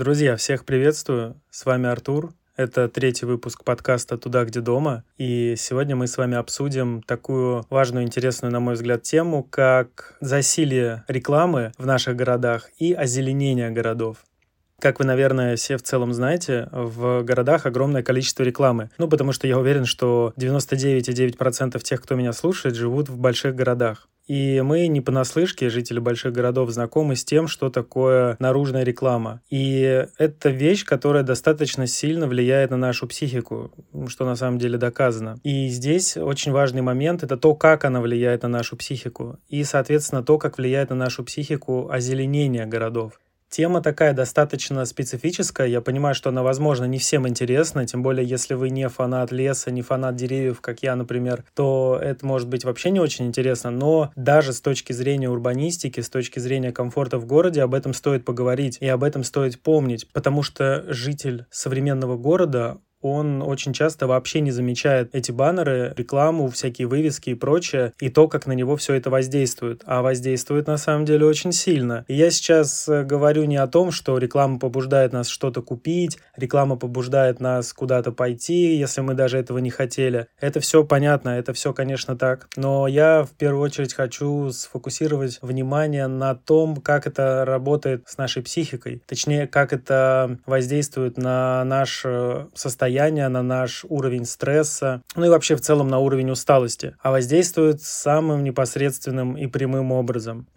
Друзья, всех приветствую. С вами Артур. Это третий выпуск подкаста «Туда, где дома». И сегодня мы с вами обсудим такую важную, интересную, на мой взгляд, тему, как засилие рекламы в наших городах и озеленение городов. Как вы, наверное, все в целом знаете, в городах огромное количество рекламы. Ну, потому что я уверен, что 99,9% тех, кто меня слушает, живут в больших городах. И мы не понаслышке, жители больших городов, знакомы с тем, что такое наружная реклама. И это вещь, которая достаточно сильно влияет на нашу психику, что на самом деле доказано. И здесь очень важный момент — это то, как она влияет на нашу психику. И, соответственно, то, как влияет на нашу психику озеленение городов. Тема такая достаточно специфическая. Я понимаю, что она, возможно, не всем интересна, тем более, если вы не фанат леса, не фанат деревьев, как я, например, то это может быть вообще не очень интересно. Но даже с точки зрения урбанистики, с точки зрения комфорта в городе, об этом стоит поговорить и об этом стоит помнить, потому что житель современного города, он очень часто вообще не замечает эти баннеры, рекламу, всякие вывески и прочее, и то, как на него все это воздействует. А воздействует на самом деле очень сильно. И я сейчас э, говорю не о том, что реклама побуждает нас что-то купить, реклама побуждает нас куда-то пойти, если мы даже этого не хотели. Это все понятно, это все, конечно, так. Но я в первую очередь хочу сфокусировать внимание на том, как это работает с нашей психикой. Точнее, как это воздействует на наше состояние состояние, на наш уровень стресса, ну и вообще в целом на уровень усталости, а воздействует самым непосредственным и прямым образом.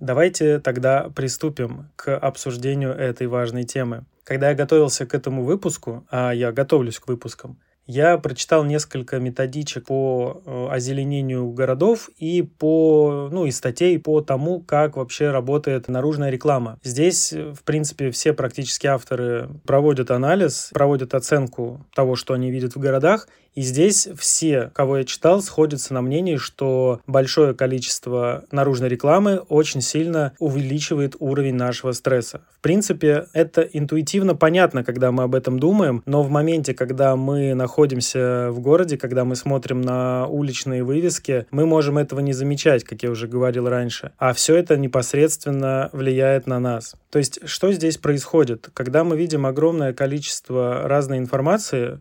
Давайте тогда приступим к обсуждению этой важной темы. Когда я готовился к этому выпуску, а я готовлюсь к выпускам, я прочитал несколько методичек по э, озеленению городов и по, ну, и статей по тому, как вообще работает наружная реклама. Здесь, в принципе, все практически авторы проводят анализ, проводят оценку того, что они видят в городах, и здесь все, кого я читал, сходятся на мнении, что большое количество наружной рекламы очень сильно увеличивает уровень нашего стресса. В принципе, это интуитивно понятно, когда мы об этом думаем, но в моменте, когда мы находимся в городе, когда мы смотрим на уличные вывески, мы можем этого не замечать, как я уже говорил раньше. А все это непосредственно влияет на нас. То есть, что здесь происходит? Когда мы видим огромное количество разной информации,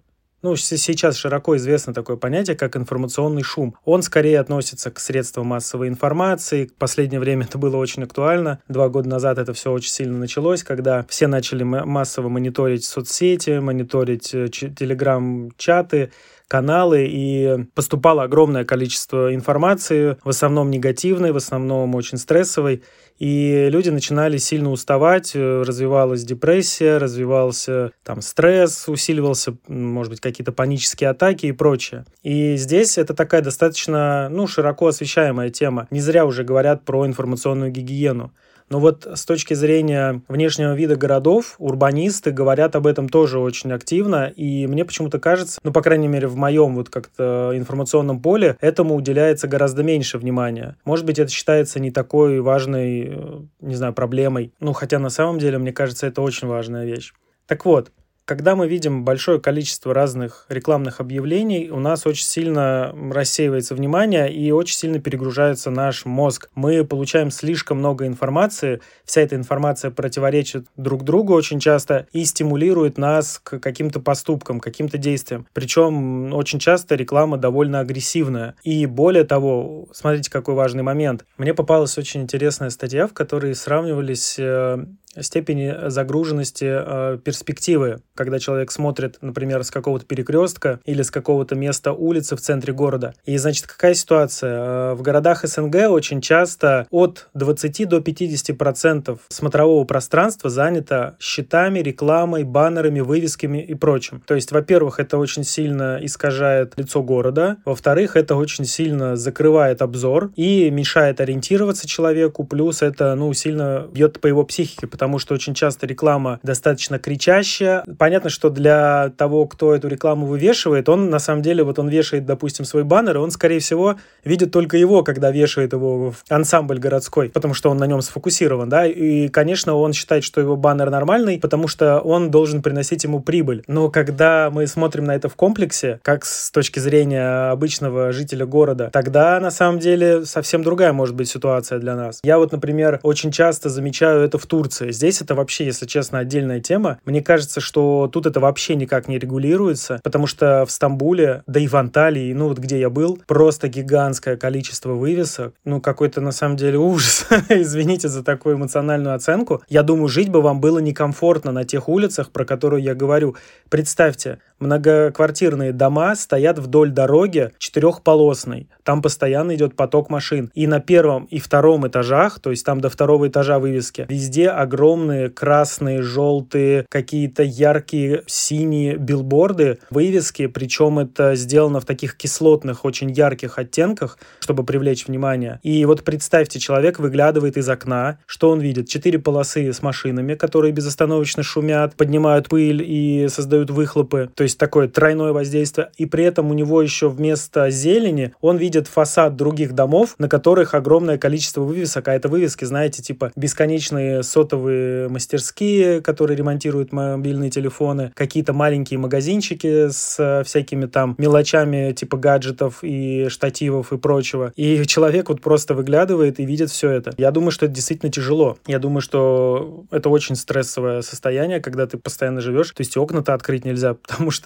ну, сейчас широко известно такое понятие, как информационный шум. Он скорее относится к средствам массовой информации. В последнее время это было очень актуально. Два года назад это все очень сильно началось, когда все начали массово мониторить соцсети, мониторить э, телеграм-чаты, каналы, и поступало огромное количество информации, в основном негативной, в основном очень стрессовой и люди начинали сильно уставать, э, развивалась депрессия, развивался там стресс, усиливался, может быть, какие-то панические атаки и прочее. И здесь это такая достаточно, ну, широко освещаемая тема. Не зря уже говорят про информационную гигиену. Но вот с точки зрения внешнего вида городов, урбанисты говорят об этом тоже очень активно, и мне почему-то кажется, ну, по крайней мере, в моем вот как-то информационном поле этому уделяется гораздо меньше внимания. Может быть, это считается не такой важной, э, не знаю, проблемой. Ну, хотя на самом деле, мне кажется, это очень важная вещь. Так вот, когда мы видим большое количество разных рекламных объявлений, у нас очень сильно рассеивается внимание и очень сильно перегружается наш мозг. Мы получаем слишком много информации, вся эта информация противоречит друг другу очень часто и стимулирует нас к каким-то поступкам, каким-то действиям. Причем очень часто реклама довольно агрессивная. И более того, смотрите, какой важный момент. Мне попалась очень интересная статья, в которой сравнивались э, степени загруженности э, перспективы, когда человек смотрит, например, с какого-то перекрестка или с какого-то места улицы в центре города. И, значит, какая ситуация? Э, в городах СНГ очень часто от 20 до 50 процентов смотрового пространства занято счетами, рекламой, баннерами, вывесками и прочим. То есть, во-первых, это очень сильно искажает лицо города, во-вторых, это очень сильно закрывает обзор и мешает ориентироваться человеку, плюс это, ну, сильно бьет по его психике, потому потому что очень часто реклама достаточно кричащая. Понятно, что для того, кто эту рекламу вывешивает, он на самом деле, вот он вешает, допустим, свой баннер, и он, скорее всего, видит только его, когда вешает его в ансамбль городской, потому что он на нем сфокусирован, да, и, конечно, он считает, что его баннер нормальный, потому что он должен приносить ему прибыль. Но когда мы смотрим на это в комплексе, как с точки зрения обычного жителя города, тогда на самом деле совсем другая может быть ситуация для нас. Я вот, например, очень часто замечаю это в Турции. Здесь это вообще, если честно, отдельная тема. Мне кажется, что тут это вообще никак не регулируется, потому что в Стамбуле, да и в Анталии, ну вот где я был, просто гигантское количество вывесок. Ну, какой-то на самом деле ужас. Извините за такую эмоциональную оценку. Я думаю, жить бы вам было некомфортно на тех улицах, про которые я говорю. Представьте, многоквартирные дома стоят вдоль дороги четырехполосной. Там постоянно идет поток машин. И на первом и втором этажах, то есть там до второго этажа вывески, везде огромные красные, желтые, какие-то яркие синие билборды, вывески, причем это сделано в таких кислотных, очень ярких оттенках, чтобы привлечь внимание. И вот представьте, человек выглядывает из окна, что он видит? Четыре полосы с машинами, которые безостановочно шумят, поднимают пыль и создают выхлопы. То есть такое тройное воздействие. И при этом у него еще вместо зелени он видит фасад других домов, на которых огромное количество вывесок. А это вывески, знаете, типа бесконечные сотовые мастерские, которые ремонтируют мобильные телефоны, какие-то маленькие магазинчики с всякими там мелочами типа гаджетов и штативов и прочего. И человек вот просто выглядывает и видит все это. Я думаю, что это действительно тяжело. Я думаю, что это очень стрессовое состояние, когда ты постоянно живешь. То есть окна-то открыть нельзя, потому что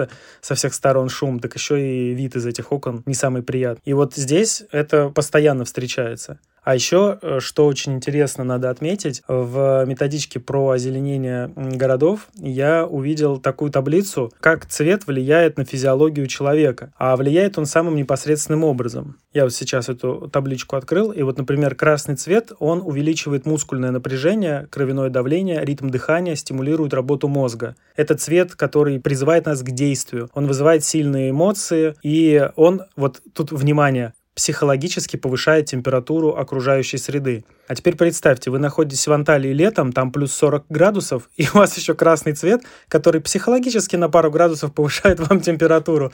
со всех сторон шум, так еще и вид из этих окон не самый приятный. И вот здесь это постоянно встречается. А еще, э, что очень интересно надо отметить, в методичке про озеленение городов я увидел такую таблицу, как цвет влияет на физиологию человека. А влияет он самым непосредственным образом. Я вот сейчас эту табличку открыл, и вот, например, красный цвет, он увеличивает мускульное напряжение, кровяное давление, ритм дыхания, стимулирует работу мозга. Это цвет, который призывает нас к действию. Он вызывает сильные эмоции, и он, вот тут, внимание, психологически повышает температуру окружающей среды. А теперь представьте, вы находитесь в Анталии летом, там плюс 40 градусов, и у вас еще красный цвет, который психологически на пару градусов повышает вам температуру.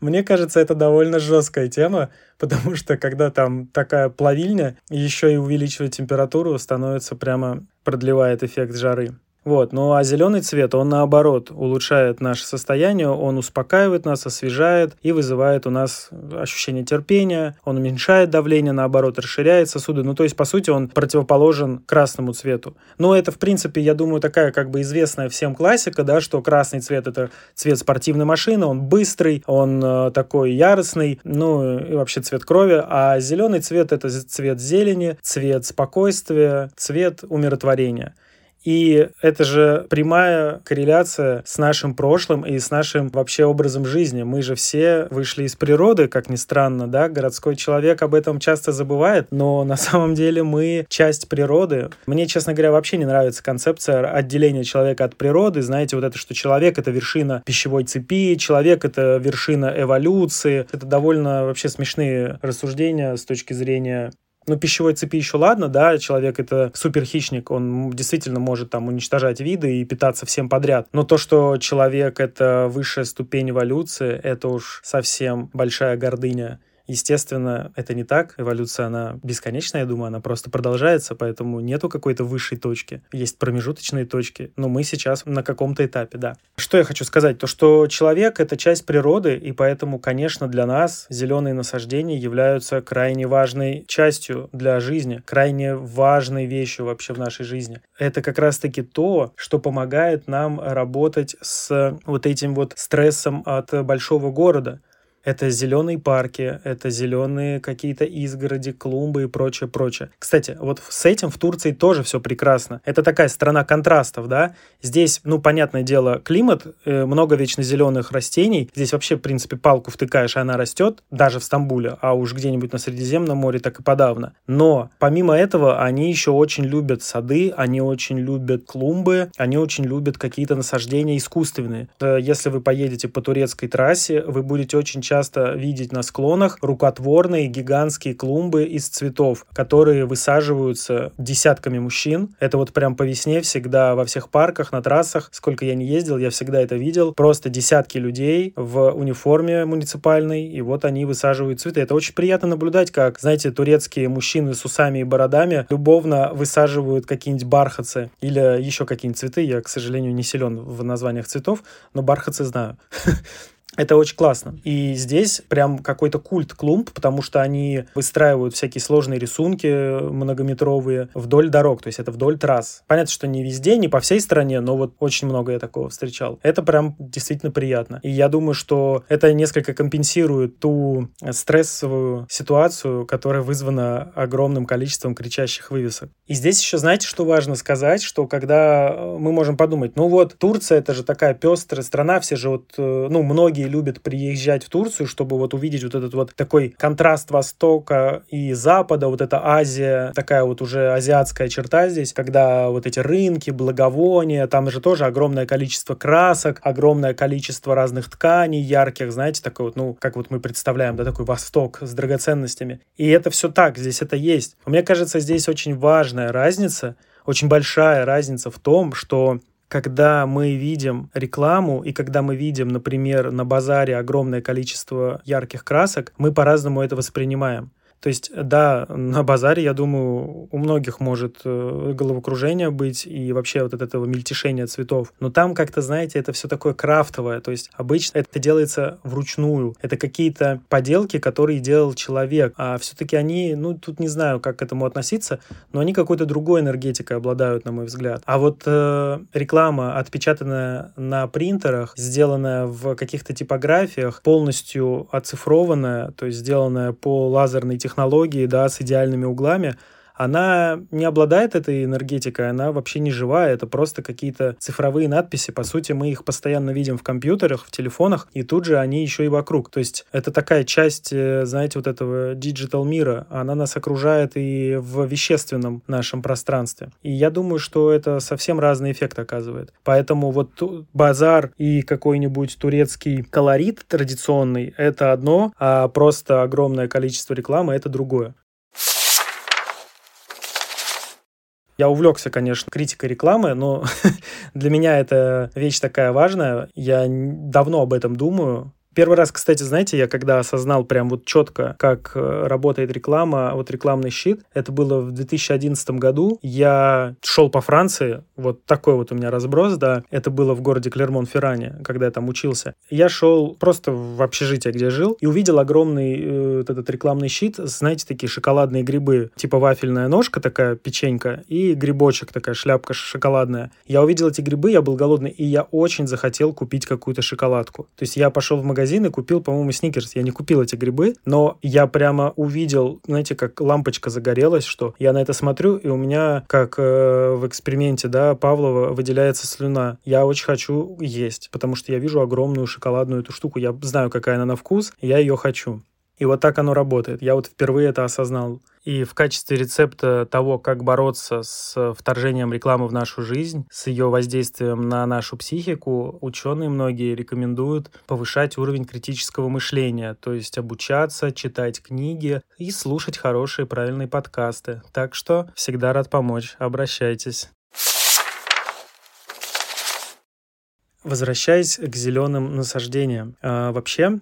Мне кажется, это довольно жесткая тема, потому что когда там такая плавильня, еще и увеличивает температуру, становится прямо продлевает эффект жары. Вот. Ну а зеленый цвет, он наоборот улучшает наше состояние, он успокаивает нас, освежает и вызывает у нас ощущение терпения, он уменьшает давление, наоборот, расширяет сосуды. Ну то есть, по сути, он противоположен красному цвету. Но это, в принципе, я думаю, такая как бы известная всем классика, да, что красный цвет — это цвет спортивной машины, он быстрый, он э, такой яростный, ну и вообще цвет крови, а зеленый цвет — это цвет зелени, цвет спокойствия, цвет умиротворения. И это же прямая корреляция с нашим прошлым и с нашим вообще образом жизни. Мы же все вышли из природы, как ни странно, да, городской человек об этом часто забывает, но на самом деле мы часть природы. Мне, честно говоря, вообще не нравится концепция отделения человека от природы. Знаете, вот это, что человек — это вершина пищевой цепи, человек — это вершина эволюции. Это довольно вообще смешные рассуждения с точки зрения ну, пищевой цепи еще ладно, да, человек это суперхищник, он действительно может там уничтожать виды и питаться всем подряд. Но то, что человек это высшая ступень эволюции, это уж совсем большая гордыня. Естественно, это не так. Эволюция, она бесконечная, я думаю, она просто продолжается, поэтому нету какой-то высшей точки. Есть промежуточные точки, но мы сейчас на каком-то этапе, да. Что я хочу сказать? То, что человек — это часть природы, и поэтому, конечно, для нас зеленые насаждения являются крайне важной частью для жизни, крайне важной вещью вообще в нашей жизни. Это как раз-таки то, что помогает нам работать с вот этим вот стрессом от большого города. Это зеленые парки, это зеленые какие-то изгороди, клумбы и прочее, прочее. Кстати, вот с этим в Турции тоже все прекрасно. Это такая страна контрастов, да. Здесь, ну, понятное дело, климат, э, много вечно зеленых растений. Здесь вообще, в принципе, палку втыкаешь, и она растет, даже в Стамбуле, а уж где-нибудь на Средиземном море так и подавно. Но помимо этого, они еще очень любят сады, они очень любят клумбы, они очень любят какие-то насаждения искусственные. Э, если вы поедете по турецкой трассе, вы будете очень часто часто видеть на склонах рукотворные гигантские клумбы из цветов, которые высаживаются десятками мужчин. Это вот прям по весне всегда во всех парках, на трассах, сколько я не ездил, я всегда это видел. Просто десятки людей в униформе муниципальной, и вот они высаживают цветы. Это очень приятно наблюдать, как, знаете, турецкие мужчины с усами и бородами любовно высаживают какие-нибудь бархатцы или еще какие-нибудь цветы. Я, к сожалению, не силен в названиях цветов, но бархатцы знаю. Это очень классно. И здесь прям какой-то культ клумб, потому что они выстраивают всякие сложные рисунки многометровые вдоль дорог, то есть это вдоль трасс. Понятно, что не везде, не по всей стране, но вот очень много я такого встречал. Это прям действительно приятно. И я думаю, что это несколько компенсирует ту стрессовую ситуацию, которая вызвана огромным количеством кричащих вывесок. И здесь еще, знаете, что важно сказать, что когда мы можем подумать, ну вот Турция это же такая пестрая страна, все же вот, э, ну многие любят приезжать в Турцию, чтобы вот увидеть вот этот вот такой контраст Востока и Запада, вот эта Азия, такая вот уже азиатская черта здесь, когда вот эти рынки, благовония, там же тоже огромное количество красок, огромное количество разных тканей ярких, знаете, такой вот, ну, как вот мы представляем, да, такой Восток с драгоценностями. И это все так, здесь это есть. Мне кажется, здесь очень важная разница, очень большая разница в том, что когда мы видим рекламу и когда мы видим, например, на базаре огромное количество ярких красок, мы по-разному это воспринимаем. То есть, да, на базаре, я думаю, у многих может э, головокружение быть и вообще вот от этого мельтешения цветов. Но там как-то, знаете, это все такое крафтовое. То есть обычно это делается вручную. Это какие-то поделки, которые делал человек. А все-таки они, ну, тут не знаю, как к этому относиться, но они какой-то другой энергетикой обладают, на мой взгляд. А вот э, реклама, отпечатанная на принтерах, сделанная в каких-то типографиях, полностью оцифрованная, то есть сделанная по лазерной технологии, да, с идеальными углами, она не обладает этой энергетикой, она вообще не живая, это просто какие-то цифровые надписи. По сути, мы их постоянно видим в компьютерах, в телефонах, и тут же они еще и вокруг. То есть это такая часть, э, знаете, вот этого digital мира, она нас окружает и в вещественном нашем пространстве. И я думаю, что это совсем разный эффект оказывает. Поэтому вот базар и какой-нибудь турецкий колорит традиционный — это одно, а просто огромное количество рекламы — это другое. Я увлекся, конечно, критикой рекламы, но для меня это вещь такая важная. Я давно об этом думаю. Первый раз, кстати, знаете, я когда осознал прям вот четко, как э, работает реклама, вот рекламный щит, это было в 2011 году. Я шел по Франции, вот такой вот у меня разброс, да, это было в городе Клермон-Ферране, когда я там учился. Я шел просто в общежитие, где жил, и увидел огромный э, вот этот рекламный щит, знаете, такие шоколадные грибы, типа вафельная ножка такая, печенька, и грибочек такая шляпка шоколадная. Я увидел эти грибы, я был голодный, и я очень захотел купить какую-то шоколадку. То есть я пошел в магазин, магазин и купил, по-моему, сникерс. Я не купил эти грибы, но я прямо увидел, знаете, как лампочка загорелась, что я на это смотрю, и у меня, как э, в эксперименте, да, Павлова, выделяется слюна. Я очень хочу есть, потому что я вижу огромную шоколадную эту штуку. Я знаю, какая она на вкус, я ее хочу. И вот так оно работает. Я вот впервые это осознал. И в качестве рецепта того, как бороться с вторжением рекламы в нашу жизнь, с ее воздействием на нашу психику, ученые многие рекомендуют повышать уровень критического мышления, то есть обучаться, читать книги и слушать хорошие правильные подкасты. Так что всегда рад помочь. Обращайтесь. Возвращаясь к зеленым насаждениям. А, вообще,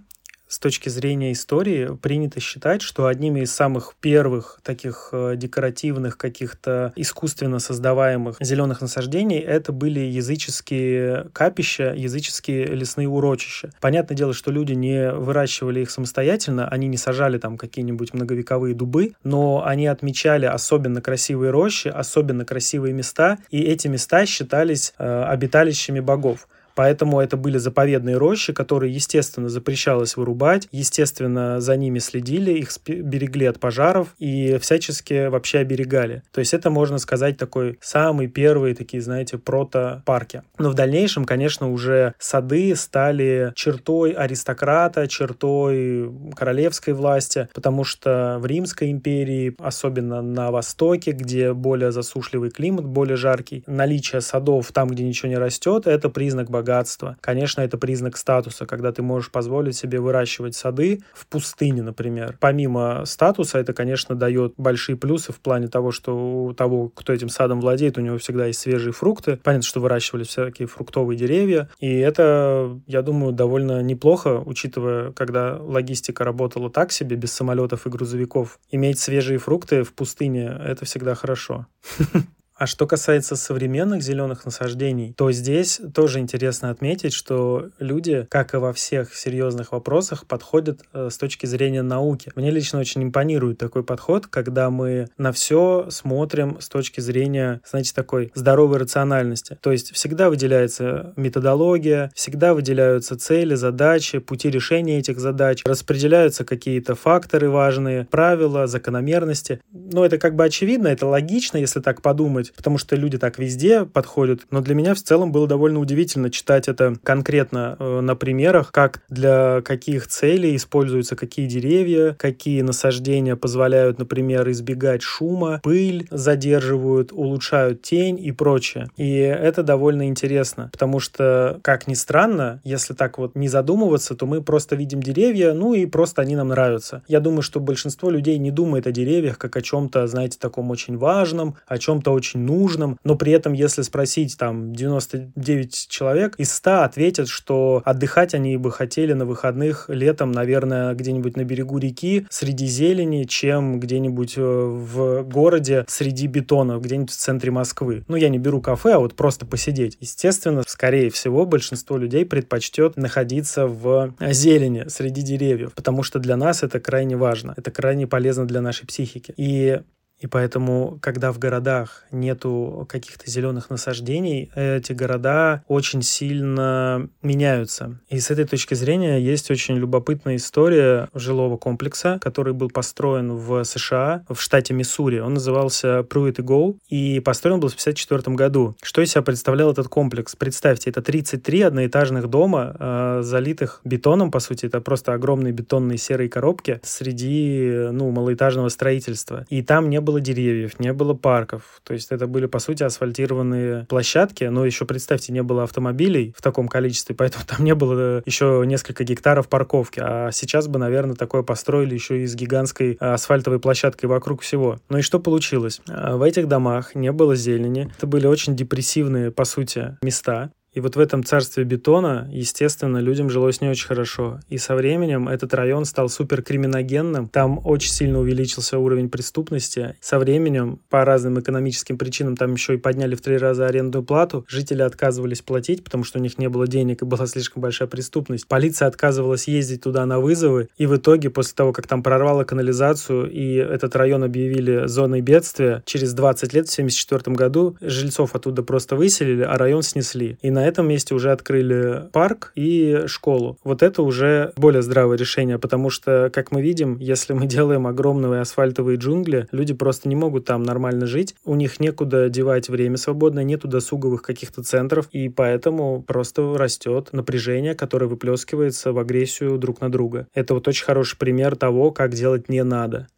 с точки зрения истории принято считать, что одними из самых первых таких э, декоративных каких-то искусственно создаваемых зеленых насаждений это были языческие капища, языческие лесные урочища. Понятное дело, что люди не выращивали их самостоятельно, они не сажали там какие-нибудь многовековые дубы, но они отмечали особенно красивые рощи, особенно красивые места, и эти места считались э, обиталищами богов. Поэтому это были заповедные рощи, которые, естественно, запрещалось вырубать, естественно, за ними следили, их берегли от пожаров и всячески вообще оберегали. То есть это, можно сказать, такой самый первый, такие, знаете, прото-парки. Но в дальнейшем, конечно, уже сады стали чертой аристократа, чертой королевской власти, потому что в Римской империи, особенно на Востоке, где более засушливый климат, более жаркий, наличие садов там, где ничего не растет, это признак богатства богатство. Конечно, это признак статуса, когда ты можешь позволить себе выращивать сады в пустыне, например. Помимо статуса, это, конечно, дает большие плюсы в плане того, что у того, кто этим садом владеет, у него всегда есть свежие фрукты. Понятно, что выращивали всякие фруктовые деревья. И это, я думаю, довольно неплохо, учитывая, когда логистика работала так себе, без самолетов и грузовиков. Иметь свежие фрукты в пустыне — это всегда хорошо. А что касается современных зеленых насаждений, то здесь тоже интересно отметить, что люди, как и во всех серьезных вопросах, подходят э, с точки зрения науки. Мне лично очень импонирует такой подход, когда мы на все смотрим с точки зрения, знаете, такой здоровой рациональности. То есть всегда выделяется методология, всегда выделяются цели, задачи, пути решения этих задач, распределяются какие-то факторы важные, правила, закономерности. Но это как бы очевидно, это логично, если так подумать, потому что люди так везде подходят. Но для меня в целом было довольно удивительно читать это конкретно э, на примерах, как для каких целей используются какие деревья, какие насаждения позволяют, например, избегать шума, пыль задерживают, улучшают тень и прочее. И это довольно интересно, потому что, как ни странно, если так вот не задумываться, то мы просто видим деревья, ну и просто они нам нравятся. Я думаю, что большинство людей не думает о деревьях как о чем-то, знаете, таком очень важном, о чем-то очень нужном, но при этом, если спросить там 99 человек, из 100 ответят, что отдыхать они бы хотели на выходных летом, наверное, где-нибудь на берегу реки, среди зелени, чем где-нибудь э, в городе среди бетона, где-нибудь в центре Москвы. Ну, я не беру кафе, а вот просто посидеть. Естественно, скорее всего, большинство людей предпочтет находиться в зелени среди деревьев, потому что для нас это крайне важно, это крайне полезно для нашей психики. И и поэтому, когда в городах нету каких-то зеленых насаждений, эти города очень сильно меняются. И с этой точки зрения есть очень любопытная история жилого комплекса, который был построен в США, в штате Миссури. Он назывался Pruitt Go, и построен был в 1954 году. Что из себя представлял этот комплекс? Представьте, это 33 одноэтажных дома, э, залитых бетоном, по сути, это просто огромные бетонные серые коробки среди, ну, малоэтажного строительства. И там не было деревьев, не было парков. То есть это были, по сути, асфальтированные площадки, но еще, представьте, не было автомобилей в таком количестве, поэтому там не было еще несколько гектаров парковки. А сейчас бы, наверное, такое построили еще и с гигантской асфальтовой площадкой вокруг всего. Ну и что получилось? В этих домах не было зелени. Это были очень депрессивные, по сути, места. И вот в этом царстве бетона, естественно, людям жилось не очень хорошо. И со временем этот район стал супер криминогенным. Там очень сильно увеличился уровень преступности. Со временем, по разным экономическим причинам, там еще и подняли в три раза арендную плату. Жители отказывались платить, потому что у них не было денег и была слишком большая преступность. Полиция отказывалась ездить туда на вызовы. И в итоге, после того, как там прорвало канализацию и этот район объявили зоной бедствия, через 20 лет, в 1974 году, жильцов оттуда просто выселили, а район снесли. И на на этом месте уже открыли парк и школу. Вот это уже более здравое решение, потому что, как мы видим, если мы делаем огромные асфальтовые джунгли, люди просто не могут там нормально жить, у них некуда девать время свободное, нету досуговых каких-то центров, и поэтому просто растет напряжение, которое выплескивается в агрессию друг на друга. Это вот очень хороший пример того, как делать не надо.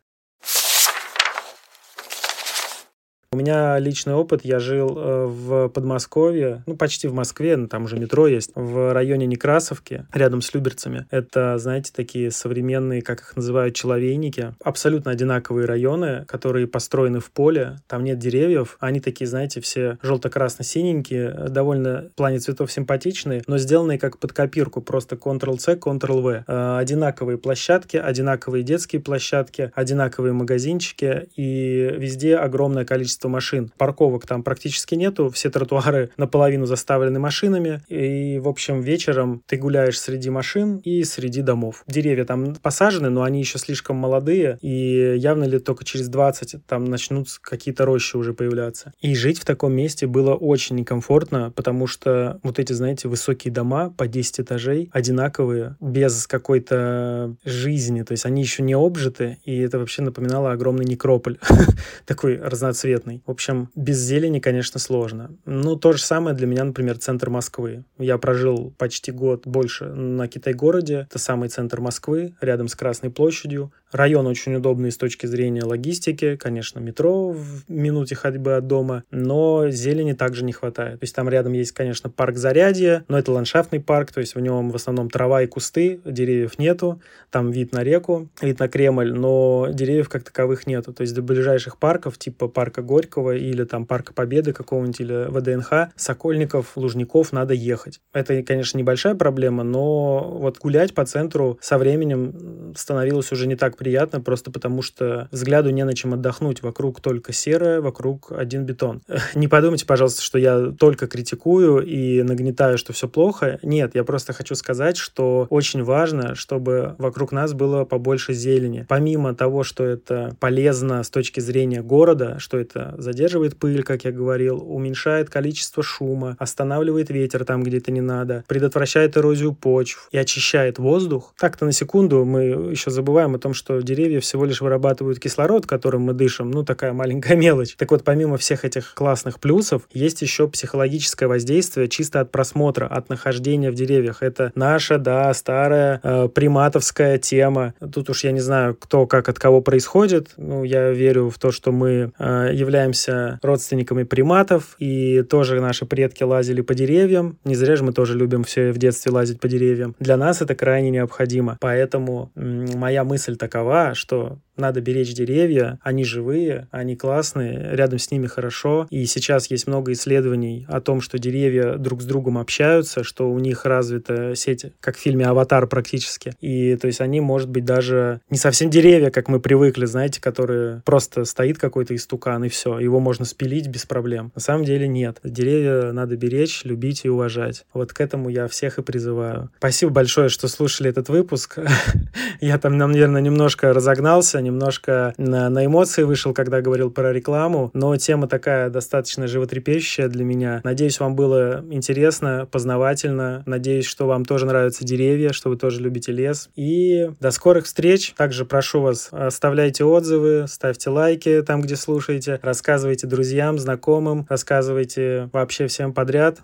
У меня личный опыт. Я жил э, в Подмосковье, ну, почти в Москве, ну, там уже метро есть, в районе Некрасовки, рядом с Люберцами. Это, знаете, такие современные, как их называют, человейники. Абсолютно одинаковые районы, которые построены в поле. Там нет деревьев. Они такие, знаете, все желто-красно-синенькие, довольно в плане цветов симпатичные, но сделанные как под копирку. Просто Ctrl-C, Ctrl-V. Э, одинаковые площадки, одинаковые детские площадки, одинаковые магазинчики и везде огромное количество количество машин. Парковок там практически нету, все тротуары наполовину заставлены машинами. И, в общем, вечером ты гуляешь среди машин и среди домов. Деревья там посажены, но они еще слишком молодые, и явно ли только через 20 там начнут какие-то рощи уже появляться. И жить в таком месте было очень некомфортно, потому что вот эти, знаете, высокие дома по 10 этажей, одинаковые, без какой-то жизни, то есть они еще не обжиты, и это вообще напоминало огромный некрополь, такой разноцветный приятный. В общем, без зелени, конечно, сложно. Ну, то же самое для меня, например, центр Москвы. Я прожил почти год больше на Китай-городе. Это самый центр Москвы, рядом с Красной площадью. Район очень удобный с точки зрения логистики. Конечно, метро в минуте ходьбы от дома, но зелени также не хватает. То есть там рядом есть, конечно, парк Зарядье, но это ландшафтный парк, то есть в нем в основном трава и кусты, деревьев нету. Там вид на реку, вид на Кремль, но деревьев как таковых нету. То есть до ближайших парков, типа парка Горького или там парка Победы какого-нибудь или ВДНХ, Сокольников, Лужников надо ехать. Это, конечно, небольшая проблема, но вот гулять по центру со временем становилось уже не так приятно, просто потому что взгляду не на чем отдохнуть. Вокруг только серое, вокруг один бетон. Не подумайте, пожалуйста, что я только критикую и нагнетаю, что все плохо. Нет, я просто хочу сказать, что очень важно, чтобы вокруг нас было побольше зелени. Помимо того, что это полезно с точки зрения города, что это задерживает пыль, как я говорил, уменьшает количество шума, останавливает ветер там, где это не надо, предотвращает эрозию почв и очищает воздух. Так-то на секунду мы еще забываем о том, что деревья всего лишь вырабатывают кислород, которым мы дышим. Ну, такая маленькая мелочь. Так вот, помимо всех этих классных плюсов, есть еще психологическое воздействие чисто от просмотра, от нахождения в деревьях. Это наша, да, старая э, приматовская тема. Тут уж я не знаю, кто как от кого происходит. Ну, я верю в то, что мы э, являемся родственниками приматов, и тоже наши предки лазили по деревьям. Не зря же мы тоже любим все в детстве лазить по деревьям. Для нас это крайне необходимо. Поэтому моя мысль такова, что надо беречь деревья, они живые, они классные, рядом с ними хорошо. И сейчас есть много исследований о том, что деревья друг с другом общаются, что у них развита сеть, как в фильме «Аватар» практически. И то есть они, может быть, даже не совсем деревья, как мы привыкли, знаете, которые просто стоит какой-то истукан и все, его можно спилить без проблем. На самом деле нет. Деревья надо беречь, любить и уважать. Вот к этому я всех и призываю. Спасибо большое, что слушали этот выпуск. Я там, наверное, немножко разогнался, немножко на, на эмоции вышел, когда говорил про рекламу, но тема такая достаточно животрепещущая для меня. Надеюсь, вам было интересно, познавательно. Надеюсь, что вам тоже нравятся деревья, что вы тоже любите лес. И до скорых встреч. Также прошу вас, оставляйте отзывы, ставьте лайки там, где слушаете, рассказывайте друзьям, знакомым, рассказывайте вообще всем подряд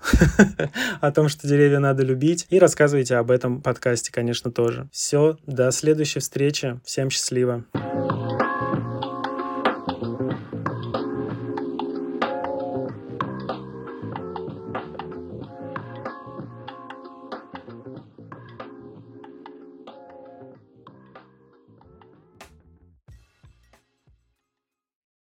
о том, что деревья надо любить, и рассказывайте об этом подкасте, конечно, тоже. Все, до следующей встречи. Всем счастливо. Thank Thank you.